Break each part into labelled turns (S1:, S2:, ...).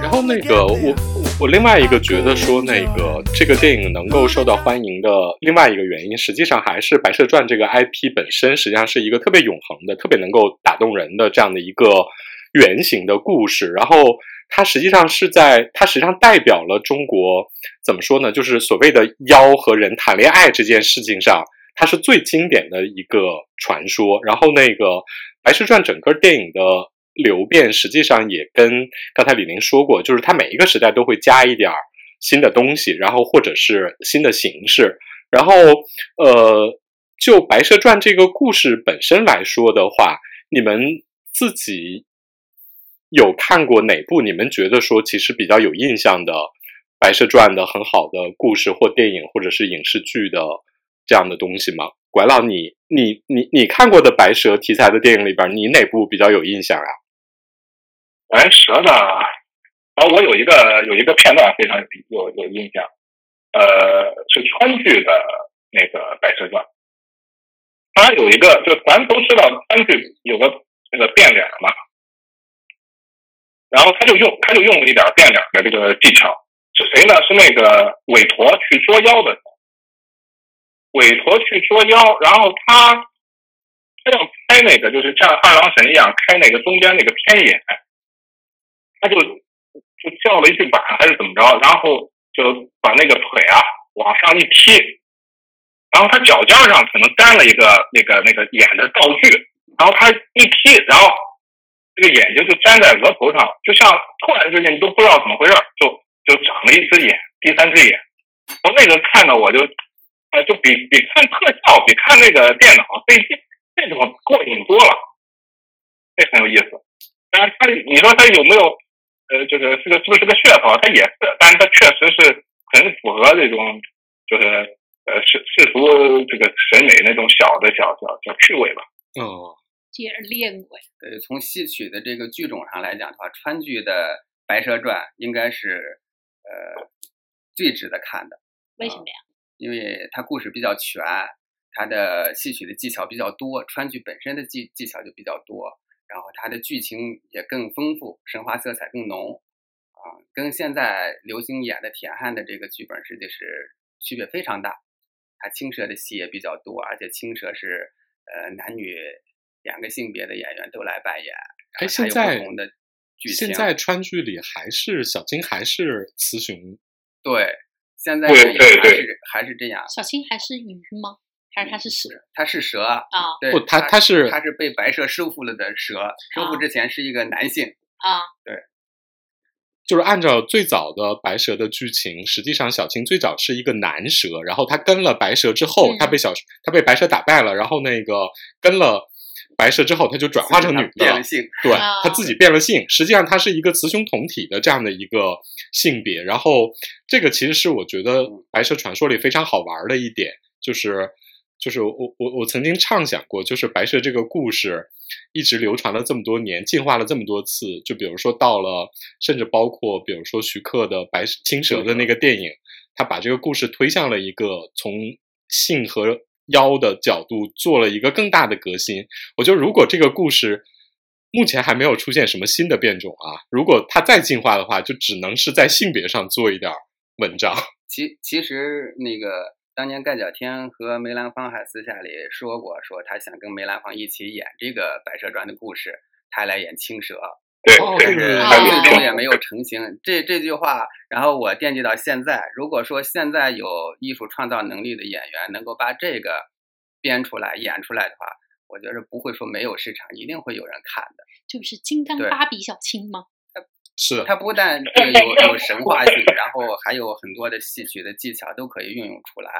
S1: 然后那个我我我另外一个觉得说那个这个电影能够受到欢迎的另外一个原因，实际上还是《白蛇传》这个 IP 本身实际上是一个特别永恒的、特别能够打动人的这样的一个原型的故事。然后它实际上是在它实际上代表了中国怎么说呢？就是所谓的妖和人谈恋爱这件事情上，它是最经典的一个传说。然后那个《白蛇传》整个电影的。流变实际上也跟刚才李玲说过，就是它每一个时代都会加一点儿新的东西，然后或者是新的形式。然后，呃，就《白蛇传》这个故事本身来说的话，你们自己有看过哪部你们觉得说其实比较有印象的《白蛇传》的很好的故事或电影或者是影视剧的这样的东西吗？拐老，你你你你看过的白蛇题材的电影里边，你哪部比较有印象啊？
S2: 白蛇的，啊，我有一个有一个片段非常有有印象，呃，是川剧的那个《白蛇传》，它有一个，就咱都知道川剧有个那个变脸嘛，然后他就用他就用了一点变脸的这个技巧，是谁呢？是那个韦陀去捉妖的，韦陀去捉妖，然后他他要开那个，就是像二郎神一样开那个中间那个偏眼。他就就叫了一句板还是怎么着，然后就把那个腿啊往上一踢，然后他脚尖上可能粘了一个那个那个眼的道具，然后他一踢，然后这个眼睛就粘在额头上，就像突然之间你都不知道怎么回事，就就长了一只眼，第三只眼。从那个看的我就，呃，就比比看特效，比看那个电脑飞机这种过瘾多了，这很有意思。但是他，你说他有没有？呃，就是这个是不是个噱头？它也是，但是它确实是很符合这种，就是呃世世俗这个审美那种小的小小小趣味吧。
S1: 哦，
S3: 接着练过呀。
S4: 呃，从戏曲的这个剧种上来讲的话，川剧的《白蛇传》应该是呃最值得看的。
S3: 为什么呀？
S4: 因为它故事比较全，它的戏曲的技巧比较多，川剧本身的技技巧就比较多。然后它的剧情也更丰富，神话色彩更浓，啊，跟现在流行演的田汉的这个剧本实际是区别非常大。他青蛇的戏也比较多，而且青蛇是呃男女两个性别的演员都来扮演。
S1: 哎，现在
S4: 的
S1: 现在川剧里还是小青还是雌雄？
S4: 对，现在也还是还是这样。
S3: 小青还是鱼吗？还是它是蛇？
S4: 它是蛇啊！对，
S1: 不，它
S4: 它
S1: 是
S4: 它是被白蛇收服了的蛇，收服之前是一个男性
S3: 啊。
S4: 对，
S1: 就是按照最早的白蛇的剧情，实际上小青最早是一个男蛇，然后他跟了白蛇之后，他被小他被白蛇打败了，然后那个跟了白蛇之后，他就转化成女的，
S4: 变了性，
S1: 对他自己变了性。实际上，他是一个雌雄同体的这样的一个性别。然后，这个其实是我觉得白蛇传说里非常好玩的一点，就是。就是我我我曾经畅想过，就是白蛇这个故事一直流传了这么多年，进化了这么多次。就比如说到了，甚至包括比如说徐克的《白青蛇》的那个电影，他把这个故事推向了一个从性和妖的角度做了一个更大的革新。我觉得如果这个故事目前还没有出现什么新的变种啊，如果它再进化的话，就只能是在性别上做一点文章。
S4: 其其实那个。当年盖角天和梅兰芳还私下里说过，说他想跟梅兰芳一起演这个《白蛇传》的故事，他来演青蛇，但是最终也没有成型。这这句话，然后我惦记到现在。如果说现在有艺术创造能力的演员能够把这个编出来演出来的话，我觉得不会说没有市场，一定会有人看的。
S3: 就是金刚芭比小青吗？
S1: 是
S4: 它不但 有有神话性，然后还有很多的戏曲的技巧都可以运用出来，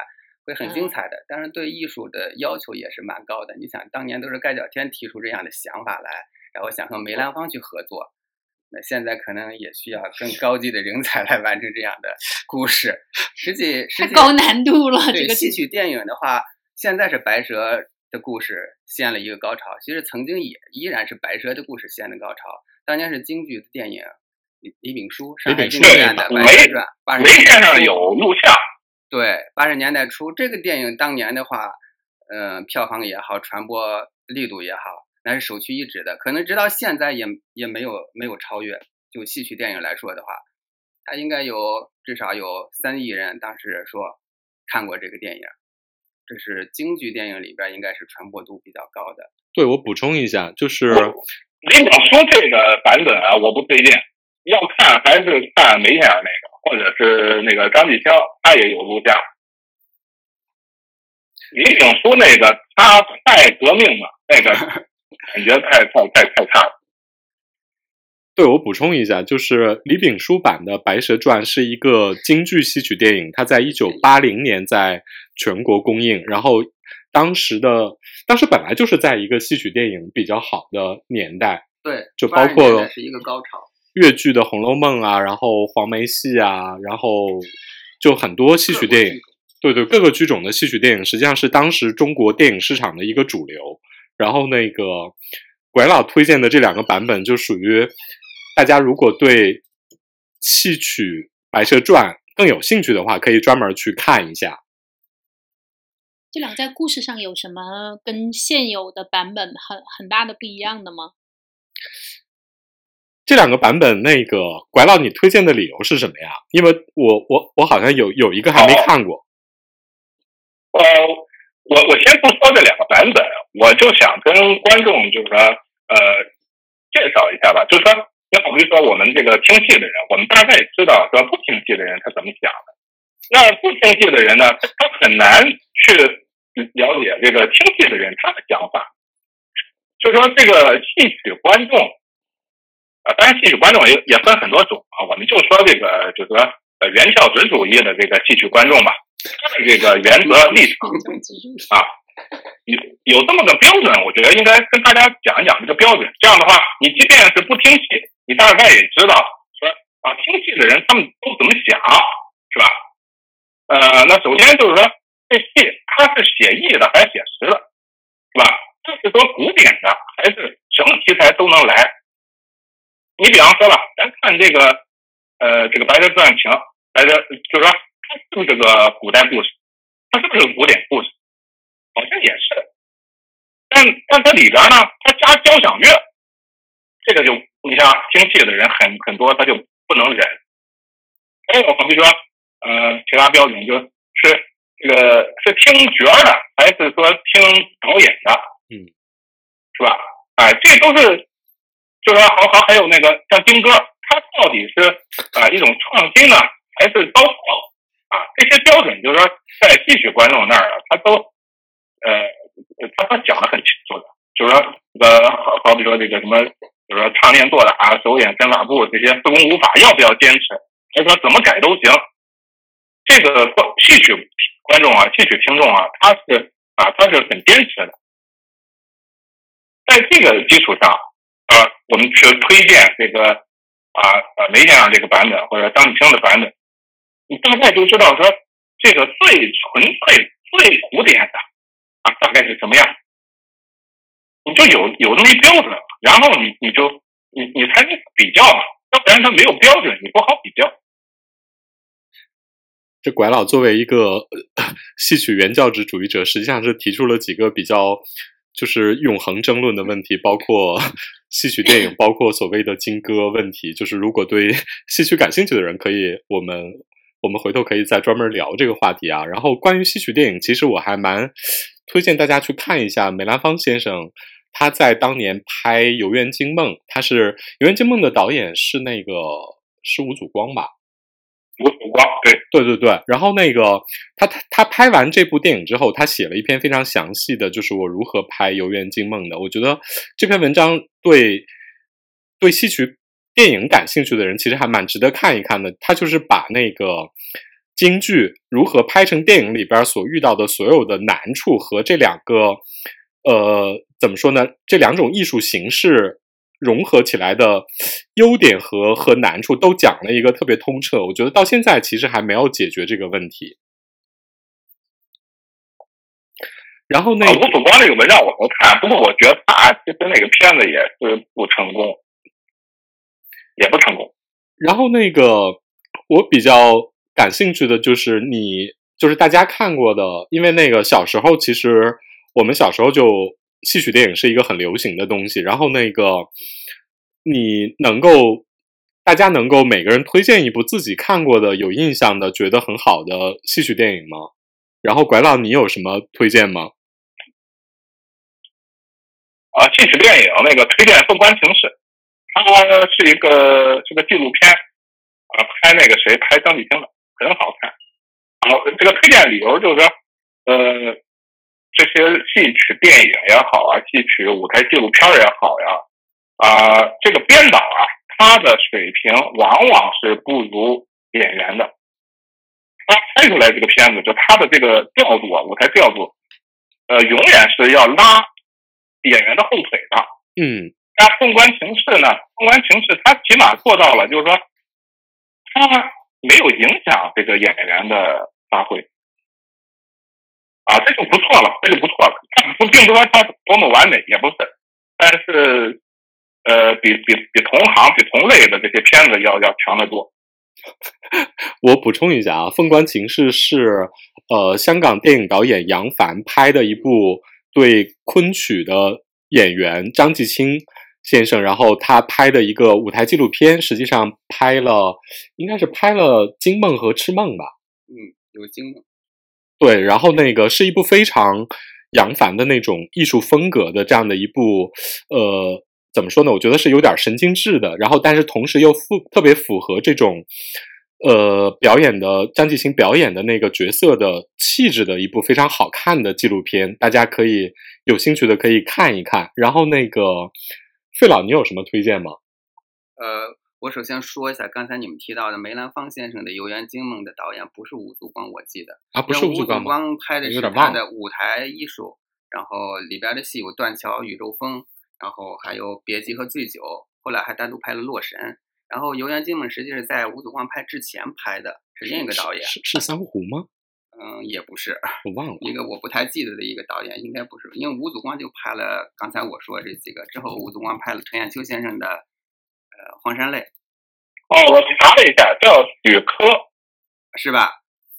S4: 会很精彩的。但是对艺术的要求也是蛮高的。你想，当年都是盖角天提出这样的想法来，然后想和梅兰芳去合作，那现在可能也需要更高级的人才来完成这样的故事。实际实际
S3: 高难度了。
S4: 对戏曲电影的话，现在是白蛇的故事掀了一个高潮，其实曾经也依然是白蛇的故事掀的高潮。当年是京剧的电影。李李炳书，上海京剧院的《白蛇传》，八十年
S2: 代上有录像。
S4: 对，八十年代初这个电影当年的话，嗯，票房也好，传播力度也好，那是首屈一指的，可能直到现在也也没有没有超越。就戏曲电影来说的话，它应该有至少有三亿人当时说看过这个电影，这是京剧电影里边应该是传播度比较高的。
S1: 对我补充一下，就是
S2: 李广说这个版本啊，我不推荐，要看还是看梅先生那个，或者是那个张继霄，他也有录像。李炳书那个他太革命了，那个 感觉太太太太差了。
S1: 对我补充一下，就是李炳书版的《白蛇传》是一个京剧戏曲电影，它在一九八零年在全国公映。然后当时的当时本来就是在一个戏曲电影比较好的年代，
S4: 对，
S1: 就包括
S4: 是一个高潮，
S1: 越剧的《红楼梦》啊，然后黄梅戏啊，然后就很多戏曲电影，对对，各个剧种的戏曲电影实际上是当时中国电影市场的一个主流。然后那个拐老推荐的这两个版本就属于。大家如果对戏曲《白蛇传》更有兴趣的话，可以专门去看一下。
S3: 这两在故事上有什么跟现有的版本很很大的不一样的吗？
S1: 这两个版本，那个拐老你推荐的理由是什么呀？因为我我我好像有有一个还没看过。
S2: 呃，我我先不说这两个版本，我就想跟观众就是说呃介绍一下吧，就是说。就好比说，我们这个听戏的人，我们大概知道说不听戏的人他怎么想的。那不听戏的人呢，他很难去了解这个听戏的人他的想法。就说这个戏曲观众啊，当然戏曲观众也也分很多种啊。我们就说这个，就是说呃原教旨主义的这个戏曲观众吧，他的这个原则立场啊。有有这么个标准，我觉得应该跟大家讲一讲这个标准。这样的话，你即便是不听戏，你大概也知道说啊，听戏的人他们都怎么想，是吧？呃，那首先就是说，这戏它是写意的还是写实的，是吧？这是说古典的还是什么题材都能来？你比方说吧，咱看这个呃，这个《白蛇传》情，白蛇就是说它是不是个古代故事？它是不是个古典故事？好像也是，但但它里边呢，它加交响乐，这个就你像听戏的人很很多，他就不能忍。还有好比说，呃，其他标准就是这个是听角的，还是说听导演的？
S1: 嗯，
S2: 是吧？哎，这都是，就说好好还有那个像京歌，他到底是啊一种创新呢，还是糟粕啊？这些标准就是说，在戏曲观众那儿，他都。呃，他他讲的很清楚的，就是说，呃，好好比说这个什么，就是说唱念做打、手眼身法步这些四功五法要不要坚持，他说怎么改都行。这个戏曲观众啊，戏曲听众啊，他是啊，他是很坚持的。在这个基础上，啊，我们去推荐这个啊呃梅先生这个版本或者张继清的版本，你大概就知道说这个最纯粹、最古典的。啊，大概是怎么样？你就有有这么一标准，然后你你就你你才能比较嘛，要不然他没有标准，你不好比较。
S1: 这拐老作为一个 戏曲原教旨主义者，实际上是提出了几个比较就是永恒争论的问题，包括 戏曲电影，包括所谓的金歌问题。就是如果对 戏曲感兴趣的人，可以我们我们回头可以再专门聊这个话题啊。然后关于戏曲电影，其实我还蛮。推荐大家去看一下梅兰芳先生，他在当年拍《游园惊梦》，他是《游园惊梦》的导演是那个是吴祖光吧？
S2: 吴祖光，对
S1: 对对对。然后那个他他他拍完这部电影之后，他写了一篇非常详细的就是我如何拍《游园惊梦》的。我觉得这篇文章对对戏曲电影感兴趣的人其实还蛮值得看一看的。他就是把那个。京剧如何拍成电影里边所遇到的所有的难处和这两个，呃，怎么说呢？这两种艺术形式融合起来的优点和和难处都讲了一个特别通彻。我觉得到现在其实还没有解决这个问题。然后那个
S2: 吴祖光那个文章我能看，不过我觉得他其实那个片子也是不成功，也不成功。
S1: 然后那个我比较。感兴趣的就是你，就是大家看过的，因为那个小时候，其实我们小时候就戏曲电影是一个很流行的东西。然后那个你能够大家能够每个人推荐一部自己看过的、有印象的、觉得很好的戏曲电影吗？然后拐老，你有什么推荐吗？
S2: 啊，戏曲电影那个推荐《凤冠情事》，它是一个这个纪录片，啊，拍那个谁，拍张继兴的，很好看。好，这个推荐理由就是说，呃，这些戏曲电影也好啊，戏曲舞台纪录片也好呀，啊，这个编导啊，他的水平往往是不如演员的。他拍出来这个片子，就他的这个调度啊，舞台调度，呃，永远是要拉。演员的后腿的，
S1: 嗯，
S2: 那纵观情势呢？纵观情势，他起码做到了，就是说，他没有影响这个演员的发挥，啊，这就不错了，这就不错了。它不并不说他多么完美，也不是，但是，呃，比比比同行、比同类的这些片子要要强得多。
S1: 我补充一下啊，《凤冠情事》是呃香港电影导演杨凡拍的一部。对昆曲的演员张继青先生，然后他拍的一个舞台纪录片，实际上拍了，应该是拍了《惊梦》和《痴梦》吧？
S4: 嗯，有《惊梦》。
S1: 对，然后那个是一部非常杨凡的那种艺术风格的这样的一部，呃，怎么说呢？我觉得是有点神经质的，然后但是同时又符特别符合这种。呃，表演的张继青表演的那个角色的气质的一部非常好看的纪录片，大家可以有兴趣的可以看一看。然后那个费老，你有什么推荐吗？
S4: 呃，我首先说一下，刚才你们提到的梅兰芳先生的《游园惊梦》的导演不是吴祖光，我记得
S1: 啊，不是吴祖
S4: 光拍的是他的舞台艺术，然后里边的戏有《断桥》《宇宙风》，然后还有《别姬》和《醉酒》，后来还单独拍了《洛神》。然后《游园惊梦》实际是在吴祖光拍之前拍的，是另一个导演，
S1: 是是三湖吗？
S4: 嗯，也不是，
S1: 我忘了
S4: 一个我不太记得的一个导演，应该不是，因为吴祖光就拍了刚才我说这几个，之后吴祖光拍了陈彦秋先生的呃《荒山泪》。
S2: 哦，我查了一下，叫许科，
S4: 是吧？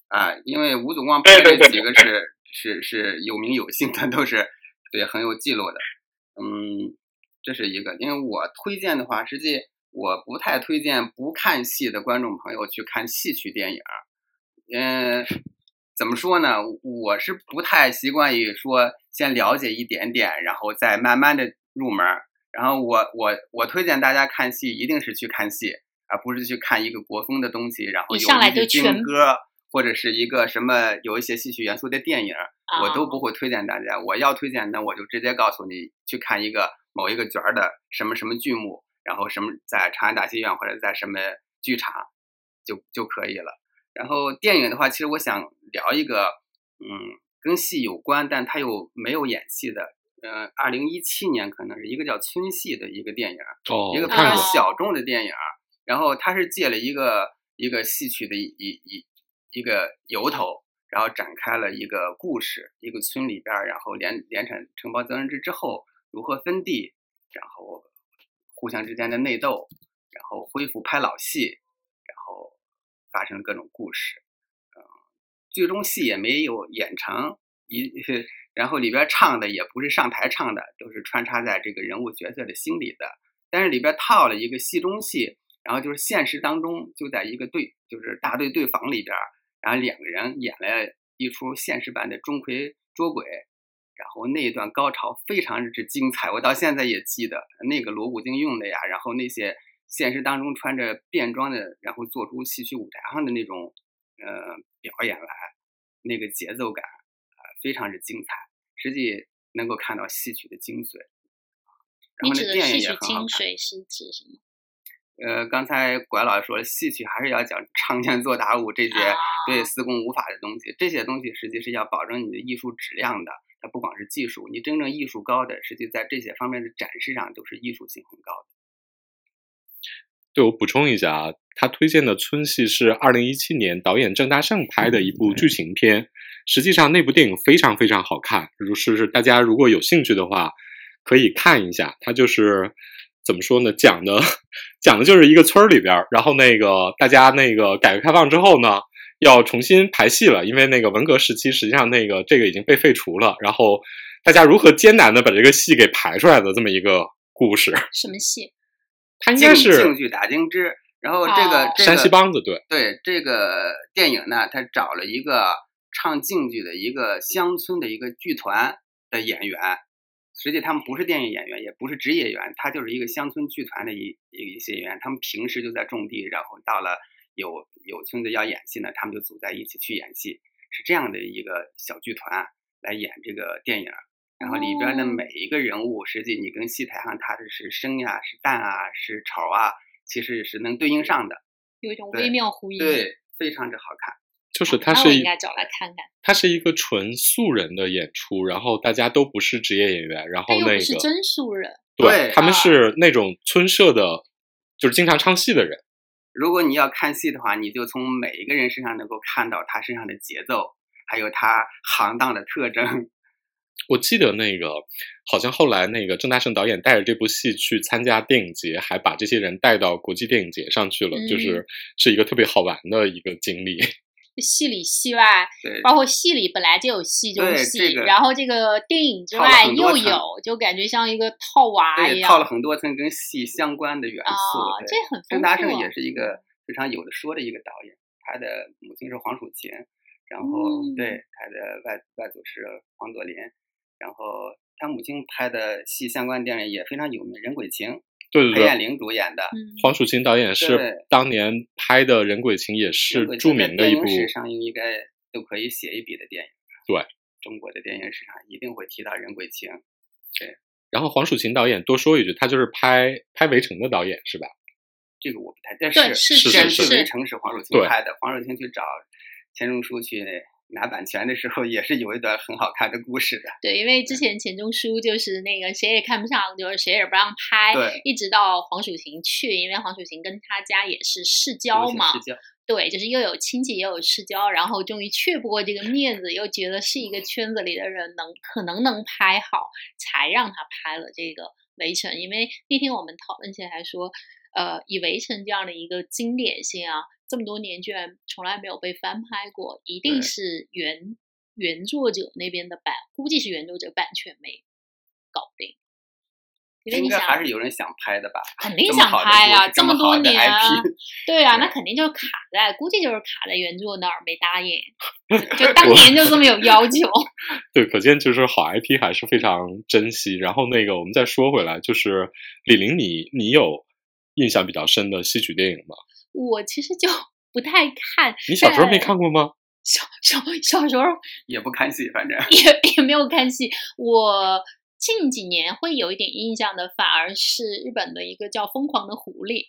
S4: 啊，因为吴祖光拍这几个是是是有名有姓的，都是对很有记录的。嗯，这是一个，因为我推荐的话，实际。我不太推荐不看戏的观众朋友去看戏曲电影，嗯，怎么说呢？我是不太习惯于说先了解一点点，然后再慢慢的入门。然后我我我推荐大家看戏，一定是去看戏，而不是去看一个国风的东西，然后有一句京歌或者是一个什么有一些戏曲元素的电影，我都不会推荐大家。我要推荐，那我就直接告诉你去看一个某一个角儿的什么什么剧目。然后什么在长安大戏院或者在什么剧场就就可以了。然后电影的话，其实我想聊一个，嗯，跟戏有关，但它又没有演戏的，嗯，二零一七年可能是一个叫《村戏》的一个电影，一个非常小众的电影。然后他是借了一个一个戏曲的一一一个由头，然后展开了一个故事，一个村里边，然后联联产承包责任制之后如何分地，然后。互相之间的内斗，然后恢复拍老戏，然后发生各种故事，嗯，最终戏也没有演成，一然后里边唱的也不是上台唱的，都是穿插在这个人物角色的心里的，但是里边套了一个戏中戏，然后就是现实当中就在一个对，就是大队队房里边，然后两个人演了一出现实版的钟馗捉鬼。然后那一段高潮非常之精彩，我到现在也记得那个锣鼓经用的呀，然后那些现实当中穿着便装的，然后做出戏曲舞台上的那种呃表演来，那个节奏感啊非常之精彩，实际能够看到戏曲的精髓。然后那电影也很好看。
S3: 精髓是指什么？
S4: 呃，刚才拐老师说了，戏曲还是要讲唱念做打舞这些对四功五法的东西，这些东西实际是要保证你的艺术质量的。它不光是技术，你真正艺术高的，实际在这些方面的展示上都是艺术性很高的。
S1: 对我补充一下啊，他推荐的《村戏》是二零一七年导演郑大圣拍的一部剧情片。实际上那部电影非常非常好看，如是大家如果有兴趣的话，可以看一下。它就是怎么说呢？讲的讲的就是一个村儿里边，然后那个大家那个改革开放之后呢。要重新排戏了，因为那个文革时期，实际上那个这个已经被废除了。然后大家如何艰难的把这个戏给排出来的这么一个故事？
S3: 什么戏？
S1: 它应该是
S4: 京剧打金枝，然后这个
S1: 山西梆子，对
S4: 对，这个电影呢，他找了一个唱京剧的一个乡村的一个剧团的演员，实际他们不是电影演员，也不是职业演员，他就是一个乡村剧团的一一一些演员，他们平时就在种地，然后到了有有村子要演戏呢，他们就组在一起去演戏，是这样的一个小剧团来演这个电影。然后里边的每一个人物，实际你跟戏台上他的是生呀、是旦啊、是丑啊，其实是能对应上的，
S3: 有一种微妙呼应，
S4: 对，非常之好看。
S1: 就是他是
S3: 应该找来看看，
S1: 他是一个纯素人的演出，然后大家都不是职业演员，然后那个
S3: 是真素人，
S1: 对他们是那种村社的，就是经常唱戏的人。
S4: 如果你要看戏的话，你就从每一个人身上能够看到他身上的节奏，还有他行当的特征。
S1: 我记得那个，好像后来那个郑大圣导演带着这部戏去参加电影节，还把这些人带到国际电影节上去了，就是是一个特别好玩的一个经历。
S3: 戏里戏外，包括戏里本来就有戏中戏，然后这个电影之外又有，就感觉像一个套娃一样，
S4: 套了很多层跟戏相关的元素。
S3: 这很
S4: 郑大圣也是一个非常有的说的一个导演，他的母亲是黄蜀芹，然后对他的外外祖是黄朵林。然后他母亲拍的戏相关电影也非常有名，《人鬼情》
S1: 对对对，
S4: 裴艳玲主演的，
S1: 黄蜀芹导演是当年拍的《人鬼情》，也是著名的一部。
S4: 史上映应该都可以写一笔的电影。
S1: 对，
S4: 中国的电影史上一定会提到《人鬼情》。对，
S1: 然后黄蜀芹导演多说一句，他就是拍拍《围城》的导演，是吧？
S4: 这个我不太，但是
S3: 是
S1: 是
S4: 是，《围城》是黄蜀芹拍的，黄蜀芹去找钱钟书去。拿版权的时候也是有一段很好看的故事的。
S3: 对，因为之前钱钟书就是那个谁也看不上，就是谁也不让拍，一直到黄蜀芹去，因为黄蜀芹跟他家也是世交嘛，对，就是又有亲戚又有世交，然后终于却不过这个面子，又觉得是一个圈子里的人能可能能拍好，才让他拍了这个《围城》。因为那天我们讨论起来说，呃，以《围城》这样的一个经典性啊。这么多年居然从来没有被翻拍过，一定是原原作者那边的版，估计是原作者版权没搞定。因为你想，
S4: 还是有人想拍的吧？
S3: 肯 定想拍啊！
S4: 这
S3: 么多年，对啊，
S4: 那
S3: 肯定就是卡在，估计就是卡在原作那儿没答应。就当年就这么有要求。
S1: 对，可见就是好 IP 还是非常珍惜。然后那个，我们再说回来，就是李玲，你你有印象比较深的戏曲电影吗？
S3: 我其实就不太看。
S1: 你小时候没看过吗？
S3: 小小小时候
S4: 也不看戏，反正
S3: 也也没有看戏。我近几年会有一点印象的，反而是日本的一个叫《疯狂的狐狸》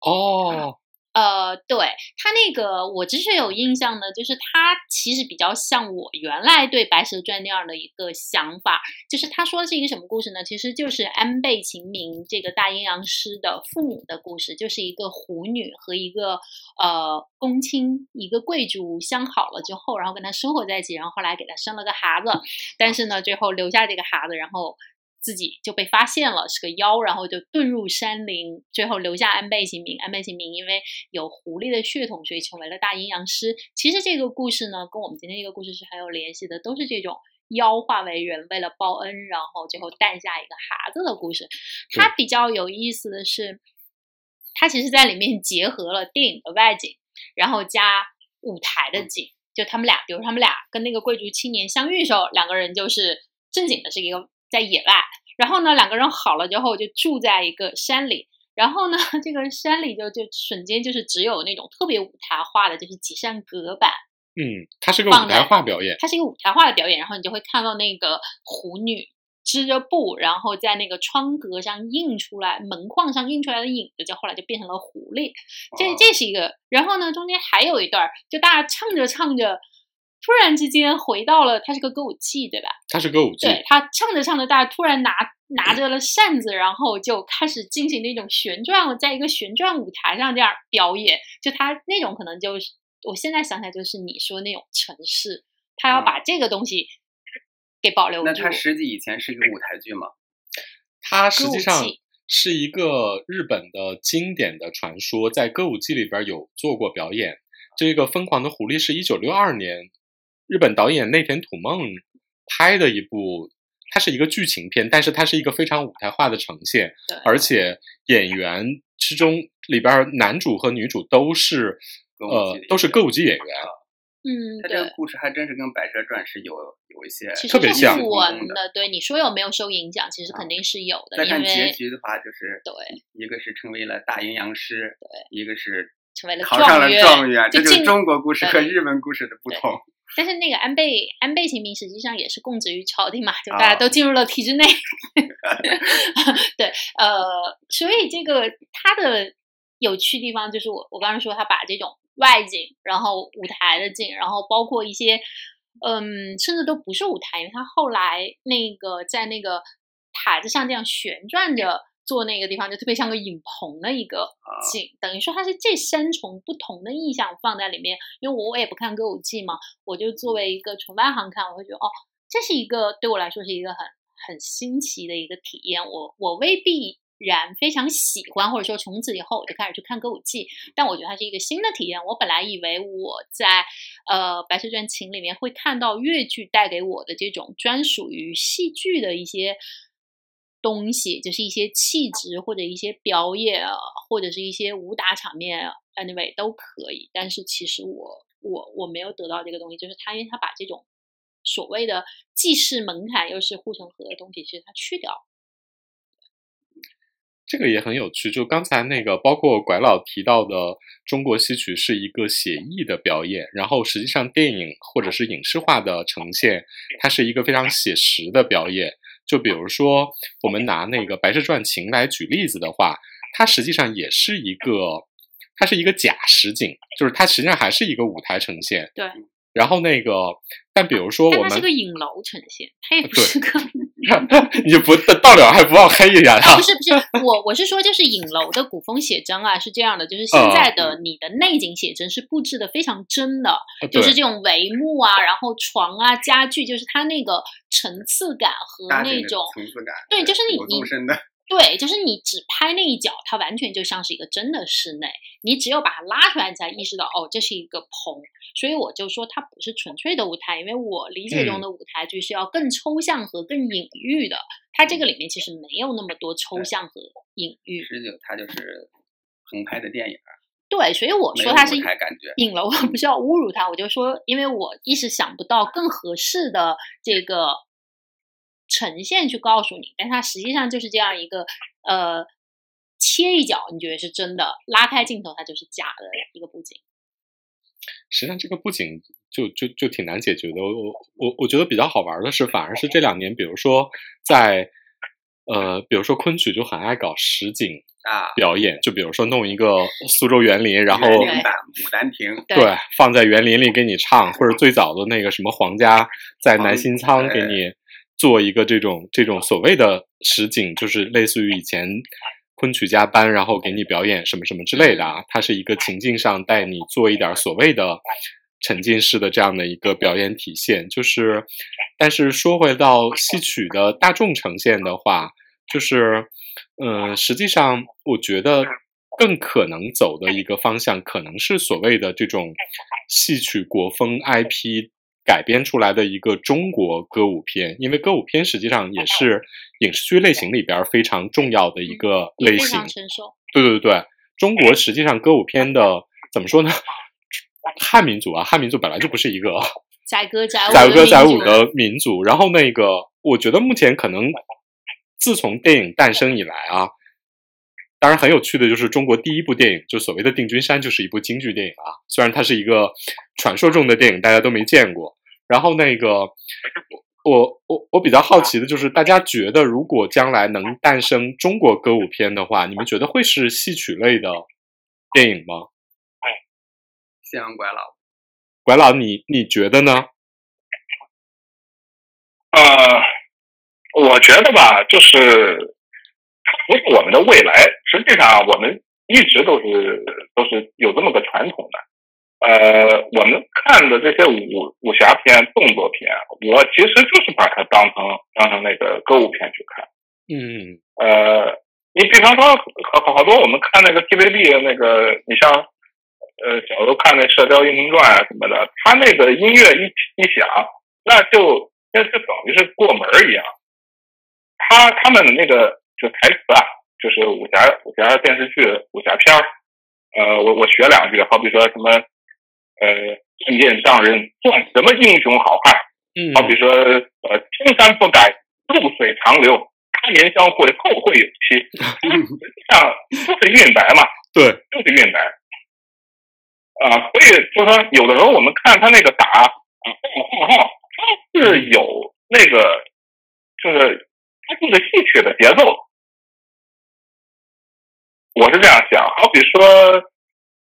S1: 哦。
S3: 呃，对他那个，我之所以有印象呢，就是他其实比较像我原来对《白蛇传》那样的一个想法，就是他说的是一个什么故事呢？其实就是安倍晴明这个大阴阳师的父母的故事，就是一个狐女和一个呃公卿，一个贵族相好了之后，然后跟他生活在一起，然后后来给他生了个孩子，但是呢，最后留下这个孩子，然后。自己就被发现了是个妖，然后就遁入山林，最后留下安倍晴明。安倍晴明因为有狐狸的血统，所以成为了大阴阳师。其实这个故事呢，跟我们今天这个故事是很有联系的，都是这种妖化为人，为了报恩，然后最后诞下一个孩子的故事。它比较有意思的是，它其实在里面结合了电影的外景，然后加舞台的景。就他们俩，比如他们俩跟那个贵族青年相遇的时候，两个人就是正经的是一个。在野外，然后呢，两个人好了之后就住在一个山里，然后呢，这个山里就就瞬间就是只有那种特别舞台化的，就是几扇隔板。
S1: 嗯，它是个舞台化表演，
S3: 它是一个舞台化的表演，然后你就会看到那个狐女织着布，然后在那个窗格上印出来门框上印出来的影子，就后来就变成了狐狸。这这是一个，然后呢，中间还有一段，就大家唱着唱着。突然之间回到了，他是个歌舞伎，对吧？
S1: 他是歌舞伎。
S3: 对他唱着唱着，大家突然拿拿着了扇子，然后就开始进行那种旋转，在一个旋转舞台上这样表演。就他那种可能就是，我现在想起来就是你说那种城市，他要把这个东西给保留住。
S4: 那他实际以前是一个舞台剧吗？
S1: 他实际上是一个日本的经典的传说，在歌舞伎里边有做过表演。这个疯狂的狐狸是一九六二年。日本导演内田土梦拍的一部，它是一个剧情片，但是它是一个非常舞台化的呈现，而且演员之中里边男主和女主都是呃都是歌舞伎演员。
S3: 嗯，
S4: 他这个故事还真是跟《白蛇传》是有有一些
S1: 特别像
S3: 的。对，你说有没有受影响？其实肯定是有的。
S4: 再看结局的话，就是
S3: 对，
S4: 一个是成为了大阴阳师，
S3: 对，
S4: 一个是
S3: 成为了
S4: 考上了状元。这
S3: 就是
S4: 中国故事和日本故事的不同。
S3: 但是那个安倍安倍晴明实际上也是供职于朝廷嘛，就大家都进入了体制内。对，呃，所以这个他的有趣地方就是我我刚才说他把这种。外景，然后舞台的景，然后包括一些，嗯，甚至都不是舞台，因为他后来那个在那个塔子上这样旋转着做那个地方，就特别像个影棚的一个景，等于说它是这三重不同的意象放在里面。因为我我也不看歌舞伎嘛，我就作为一个纯外行看，我会觉得哦，这是一个对我来说是一个很很新奇的一个体验。我我未必。然非常喜欢，或者说从此以后我就开始去看歌舞伎，但我觉得它是一个新的体验。我本来以为我在呃《白蛇传情》里面会看到越剧带给我的这种专属于戏剧的一些东西，就是一些气质或者一些表演，或者是一些武打场面，anyway 都可以。但是其实我我我没有得到这个东西，就是他因为他把这种所谓的既是门槛又是护城河的东西，其实他去掉。
S1: 这个也很有趣，就刚才那个，包括拐老提到的中国戏曲是一个写意的表演，然后实际上电影或者是影视化的呈现，它是一个非常写实的表演。就比如说，我们拿那个《白蛇传情》来举例子的话，它实际上也是一个，它是一个假实景，就是它实际上还是一个舞台呈现。
S3: 对。
S1: 然后那个，但比如说我们，
S3: 它是个影楼呈现，它也不是个，
S1: 你就不到了还不忘黑一下
S3: 啊。不是不是，我我是说，就是影楼的古风写真啊，是这样的，就是现在的你的内景写真是布置的非常真的，就是这种帷幕啊，然后床啊家具，就是它那个层次感和那种
S4: 层次感，
S3: 对，就是你
S4: 你
S3: 对，就是你只拍那一角，它完全就像是一个真的室内。你只有把它拉出来，你才意识到哦，这是一个棚。所以我就说它不是纯粹的舞台，因为我理解中的舞台剧是要更抽象和更隐喻的。它这个里面其实没有那么多抽象和隐喻。
S4: 十九，它就是横拍的电影。
S3: 对，所以我说它是
S4: 感觉
S3: 影楼，不是要侮辱它。我就说，因为我一时想不到更合适的这个。呈现去告诉你，但它实际上就是这样一个，呃，切一角你觉得是真的，拉开镜头它就是假的一个布景。
S1: 实际上这个布景就就就挺难解决的。我我我觉得比较好玩的是，反而是这两年，比如说在呃，比如说昆曲就很爱搞实景
S4: 啊
S1: 表演，就比如说弄一个苏州园林，然后
S4: 牡丹亭，
S1: 对，放在园林里给你唱，或者最早的那个什么皇家在南新仓给你。做一个这种这种所谓的实景，就是类似于以前昆曲加班，然后给你表演什么什么之类的啊。它是一个情境上带你做一点所谓的沉浸式的这样的一个表演体现。就是，但是说回到戏曲的大众呈现的话，就是，嗯，实际上我觉得更可能走的一个方向，可能是所谓的这种戏曲国风 IP。改编出来的一个中国歌舞片，因为歌舞片实际上也是影视剧类型里边非常重要的一个类型。对对对对，中国实际上歌舞片的怎么说呢？汉民族啊，汉民族本来就不是一个
S3: 载歌载
S1: 载歌载舞的民族。然后那个，我觉得目前可能自从电影诞生以来啊，当然很有趣的就是中国第一部电影，就所谓的《定军山》，就是一部京剧电影啊。虽然它是一个传说中的电影，大家都没见过。然后那个，我我我比较好奇的就是，大家觉得如果将来能诞生中国歌舞片的话，你们觉得会是戏曲类的电影吗？
S4: 谢阳拐老，
S1: 拐老，你你觉得呢？
S2: 呃，我觉得吧，就是不是我们的未来。实际上，我们一直都是都是有这么个传统的。呃，我们看的这些武武侠片、动作片，我其实就是把它当成当成那个歌舞片去看。
S1: 嗯，
S2: 呃，你比方说，好好多我们看那个 TVB 那个，你像呃小时候看那《射雕英雄传》啊什么的，他那个音乐一一响，那就那就等于是过门一样。他他们的那个就台词啊，就是武侠武侠电视剧、武侠片儿，呃，我我学两句，好比说什么，呃，剑剑上人算什么英雄好汉？
S1: 嗯，
S2: 好比说，呃，青山不改，绿水长流，开颜相会，后会有期，实际上就是韵白嘛，
S1: 对，
S2: 就是韵白。啊，所以就说有的时候我们看他那个打啊，他是有那个，就是他就是戏曲的节奏。我是这样想，好比说，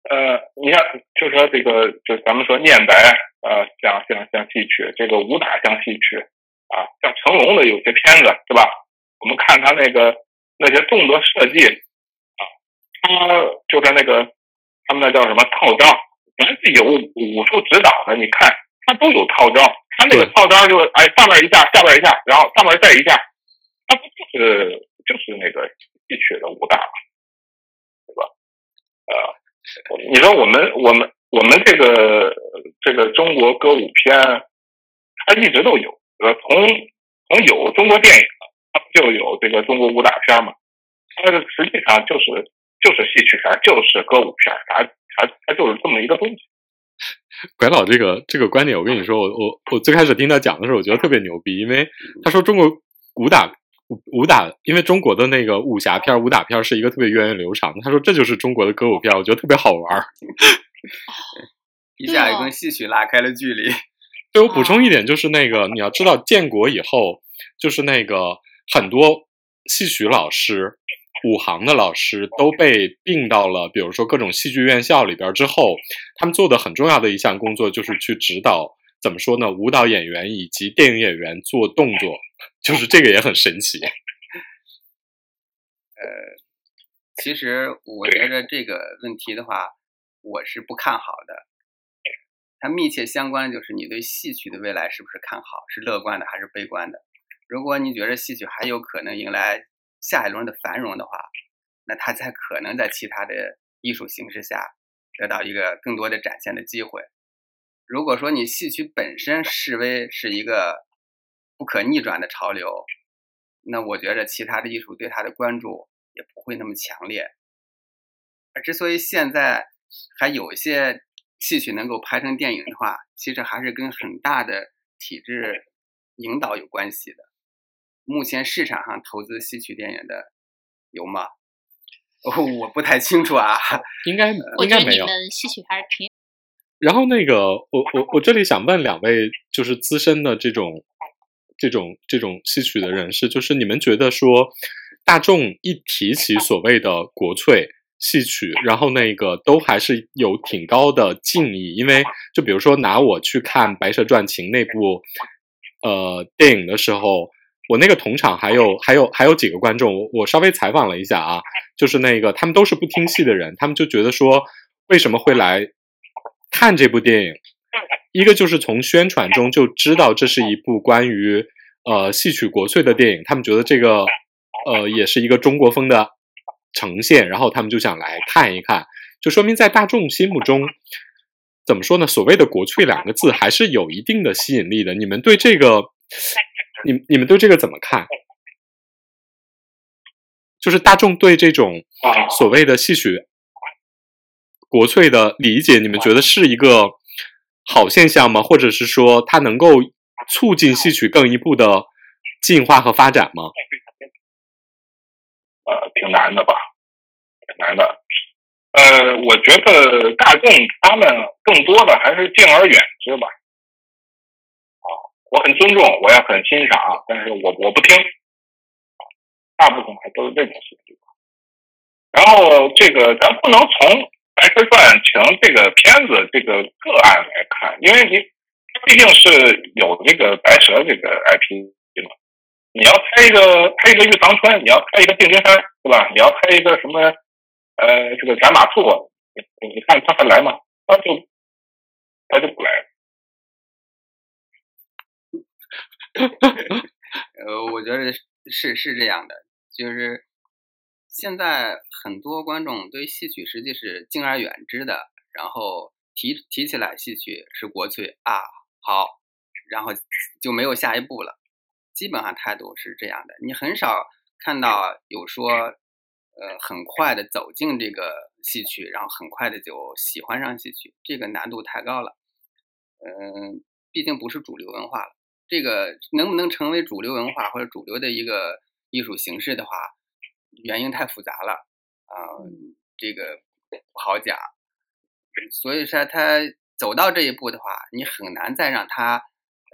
S2: 呃，你像就说这个，就咱们说念白，呃，像像像戏曲，这个武打像戏曲啊，像成龙的有些片子对吧？我们看他那个那些动作设计啊，他就是那个他们那叫什么套招，凡是有武术指导的，你看他都有套招，他那个套招就是哎上面一下，下边一下，然后上面再一下，他不就是就是那个戏曲的武打。呃，你说我们我们我们这个这个中国歌舞片，它一直都有，呃，从从有中国电影，它就有这个中国武打片嘛，它实际上就是就是戏曲片，就是歌舞片，它它它就是这么一个东西。
S1: 拐老这个这个观点，我跟你说，我我我最开始听他讲的时候，我觉得特别牛逼，因为他说中国武打。武武打，因为中国的那个武侠片、武打片是一个特别源远流长的。他说这就是中国的歌舞片，我觉得特别好玩儿。
S4: 一下也跟戏曲拉开了距离。
S1: 对我补充一点，就是那个你要知道，建国以后，就是那个很多戏曲老师、武行的老师都被并到了，比如说各种戏剧院校里边之后，他们做的很重要的一项工作就是去指导。怎么说呢？舞蹈演员以及电影演员做动作，就是这个也很神奇。
S4: 呃，其实我觉得这个问题的话，我是不看好的。它密切相关就是你对戏曲的未来是不是看好，是乐观的还是悲观的？如果你觉得戏曲还有可能迎来下一轮的繁荣的话，那它才可能在其他的艺术形式下得到一个更多的展现的机会。如果说你戏曲本身视为是一个不可逆转的潮流，那我觉着其他的艺术对它的关注也不会那么强烈。而之所以现在还有一些戏曲能够拍成电影的话，其实还是跟很大的体制引导有关系的。目前市场上投资戏曲电影的有吗？哦，我不太清楚啊，
S1: 应该应该没有。
S3: 戏曲还是挺。
S1: 然后那个，我我我这里想问两位，就是资深的这种这种这种戏曲的人士，就是你们觉得说，大众一提起所谓的国粹戏曲，然后那个都还是有挺高的敬意，因为就比如说拿我去看《白蛇传情》那部呃电影的时候，我那个同场还有还有还有几个观众，我我稍微采访了一下啊，就是那个他们都是不听戏的人，他们就觉得说为什么会来。看这部电影，一个就是从宣传中就知道这是一部关于呃戏曲国粹的电影，他们觉得这个呃也是一个中国风的呈现，然后他们就想来看一看，就说明在大众心目中，怎么说呢？所谓的国粹两个字还是有一定的吸引力的。你们对这个，你你们对这个怎么看？就是大众对这种所谓的戏曲。国粹的理解，你们觉得是一个好现象吗？或者是说，它能够促进戏曲更一步的进化和发展吗？
S2: 呃，挺难的吧，挺难的。呃，我觉得大众他们更多的还是敬而远之吧。啊，我很尊重，我也很欣赏，但是我我不听。大部分还都是这种心理。然后这个咱不能从。《白蛇传情》这个片子，这个个案来看，因为你毕竟是有这个白蛇这个 IP 嘛，你要拍一个拍一个玉堂春，你要拍一个定军山，对吧？你要拍一个什么呃这个斩马谡，你你看他还来吗？他就他就不来。
S4: 呃，我觉得是是这样的，就是。现在很多观众对戏曲实际是敬而远之的，然后提提起来戏曲是国粹啊，好，然后就没有下一步了。基本上态度是这样的，你很少看到有说，呃，很快的走进这个戏曲，然后很快的就喜欢上戏曲，这个难度太高了。嗯，毕竟不是主流文化了。这个能不能成为主流文化或者主流的一个艺术形式的话，原因太复杂了啊，这个不好讲。所以说，他走到这一步的话，你很难再让他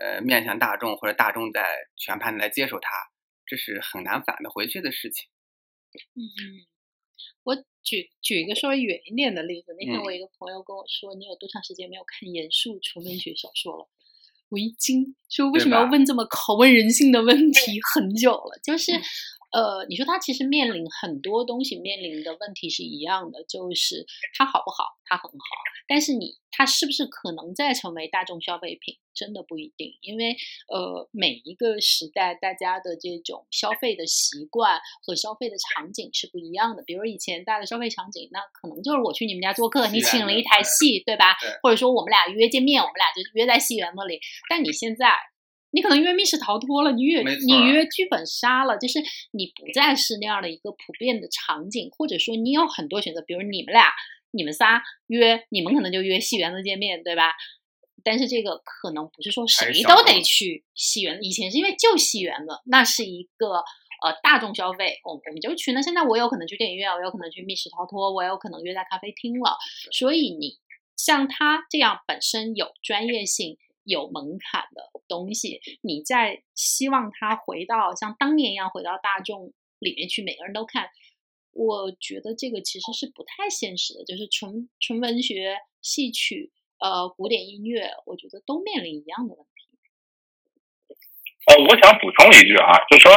S4: 呃面向大众或者大众在全盘的来接受他，这是很难返得回去的事情。
S3: 嗯，我举举一个稍微远一点的例子。那天我一个朋友跟我说：“你有多长时间没有看严肃纯文学小说了？”我一惊，说：“为什么要问这么拷问人性的问题？很久了，就是。”呃，你说他其实面临很多东西，面临的问题是一样的，就是它好不好，它很好，但是你它是不是可能再成为大众消费品，真的不一定，因为呃，每一个时代大家的这种消费的习惯和消费的场景是不一样的。比如以前大的消费场景，那可能就是我去你们家做客，你请了一台戏，对吧？或者说我们俩约见面，我们俩就约在戏园子里。但你现在。你可能约密室逃脱了，你约你约剧本杀了，就是你不再是那样的一个普遍的场景，或者说你有很多选择，比如你们俩、你们仨约，你们可能就约戏园子见面，对吧？但是这个可能不是说谁都得去戏园子，以前是因为就戏园子，那是一个呃大众消费，我我们就去。那现在我有可能去电影院，我有可能去密室逃脱，我有可能约在咖啡厅了。所以你像他这样本身有专业性。有门槛的东西，你在希望它回到像当年一样回到大众里面去，每个人都看，我觉得这个其实是不太现实的。就是纯纯文学、戏曲、呃古典音乐，我觉得都面临一样的问题。
S2: 呃，我想补充一句啊，就是说，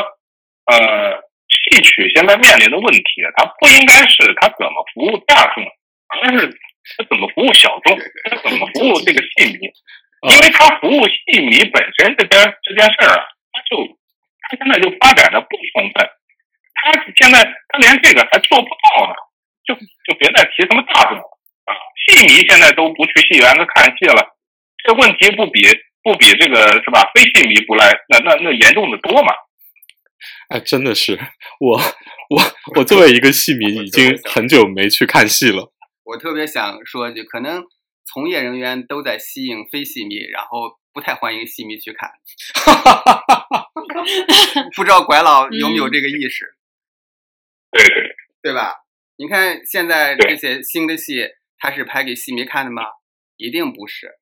S2: 呃，戏曲现在面临的问题，它不应该是它怎么服务大众，而是它怎么服务小众，它怎么服务这个戏迷。因为他服务戏迷本身这件这件事儿啊，他就他现在就发展的不充分，他现在他连这个还做不到呢，就就别再提什么大众了啊！戏迷现在都不去戏园子看戏了，这问题不比不比这个是吧？非戏迷不来，那那那严重的多嘛？
S1: 哎，真的是我我我作为一个戏迷，已经很久没去看戏了。
S4: 我特别想说一句，可能。从业人员都在吸引非戏迷，然后不太欢迎戏迷去看。不知道拐老有没有这个意识？
S2: 对对
S4: 对吧？你看现在这些新的戏，他是拍给戏迷看的吗？一定不是。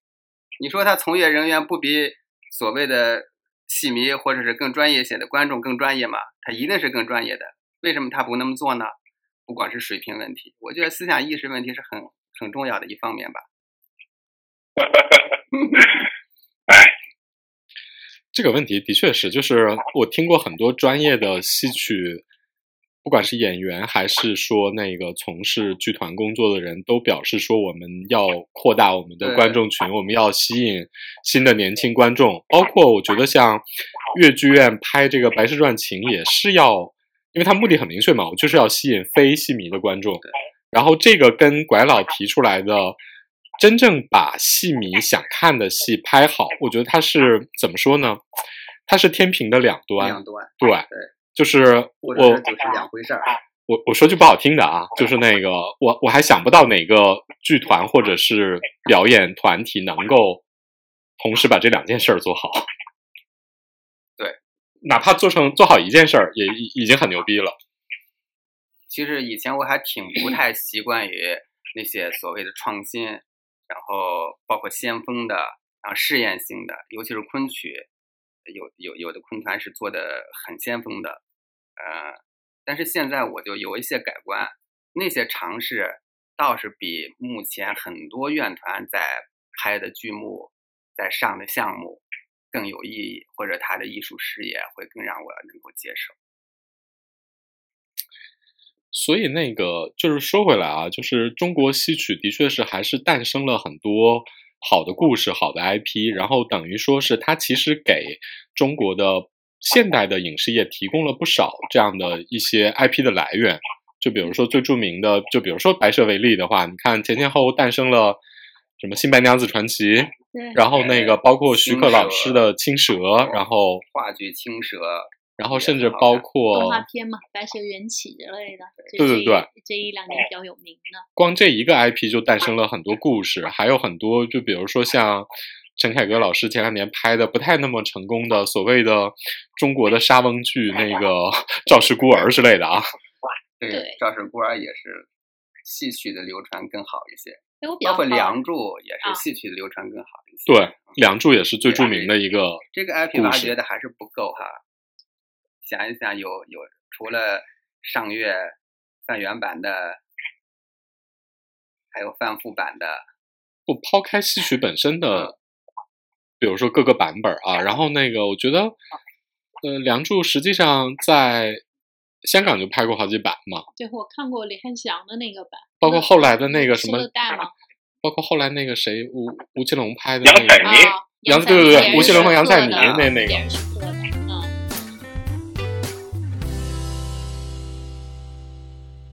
S4: 你说他从业人员不比所谓的戏迷或者是更专业些的观众更专业吗？他一定是更专业的。为什么他不那么做呢？不管是水平问题，我觉得思想意识问题是很很重要的一方面吧。
S2: 哈哈哈！哎，
S1: 这个问题的确是，就是我听过很多专业的戏曲，不管是演员还是说那个从事剧团工作的人，都表示说我们要扩大我们的观众群，我们要吸引新的年轻观众。包括我觉得像越剧院拍这个《白蛇传情》，也是要，因为它目的很明确嘛，我就是要吸引非戏迷的观众。然后这个跟拐老提出来的。真正把戏迷想看的戏拍好，我觉得它是怎么说呢？它是天平的两端。
S4: 两端。
S1: 对对，就是我
S4: 就是两回事儿。
S1: 我我说句不好听的啊，就是那个我我还想不到哪个剧团或者是表演团体能够同时把这两件事儿做好。
S4: 对，
S1: 哪怕做成做好一件事儿，也已经很牛逼了。
S4: 其实以前我还挺不太习惯于那些所谓的创新。然后包括先锋的，然后试验性的，尤其是昆曲，有有有的昆团是做的很先锋的，呃，但是现在我就有一些改观，那些尝试倒是比目前很多院团在拍的剧目，在上的项目更有意义，或者他的艺术视野会更让我能够接受。
S1: 所以那个就是说回来啊，就是中国戏曲的确是还是诞生了很多好的故事、好的 IP，然后等于说是它其实给中国的现代的影视业提供了不少这样的一些 IP 的来源。就比如说最著名的，就比如说白蛇为例的话，你看前前后后诞生了什么《新白娘子传奇》，然后那个包括徐克老师的《青蛇》，然后
S4: 话剧《青蛇》。
S1: 然后甚至包括
S3: 动画片嘛，《白蛇缘起》之类的。
S1: 对对对，
S3: 这一两年比较有名的。
S1: 光这一个 IP 就诞生了很多故事，还有很多，就比如说像陈凯歌老师前两年拍的不太那么成功的所谓的中国的沙翁剧，那个《赵氏孤儿》之类的啊。
S4: 对，《赵氏孤儿》也是戏曲的流传更好一些。
S3: 包
S4: 括《梁祝》也是戏曲的流传更好一些。
S1: 对，《梁祝》也是最著名的一个。
S4: 这个 IP 挖掘的还是不够哈。想一想，有有除了上月范原版的，还有范复版的。
S1: 不抛开戏曲本身的，比如说各个版本啊，然后那个我觉得，呃，《梁祝》实际上在香港就拍过好几版嘛。
S3: 对，我看过李汉祥的那个版。
S1: 包括后来的那个什么，包括后来那个谁吴吴奇隆拍的那个杨
S3: 杨
S1: 对对对吴奇隆和杨采妮那那个。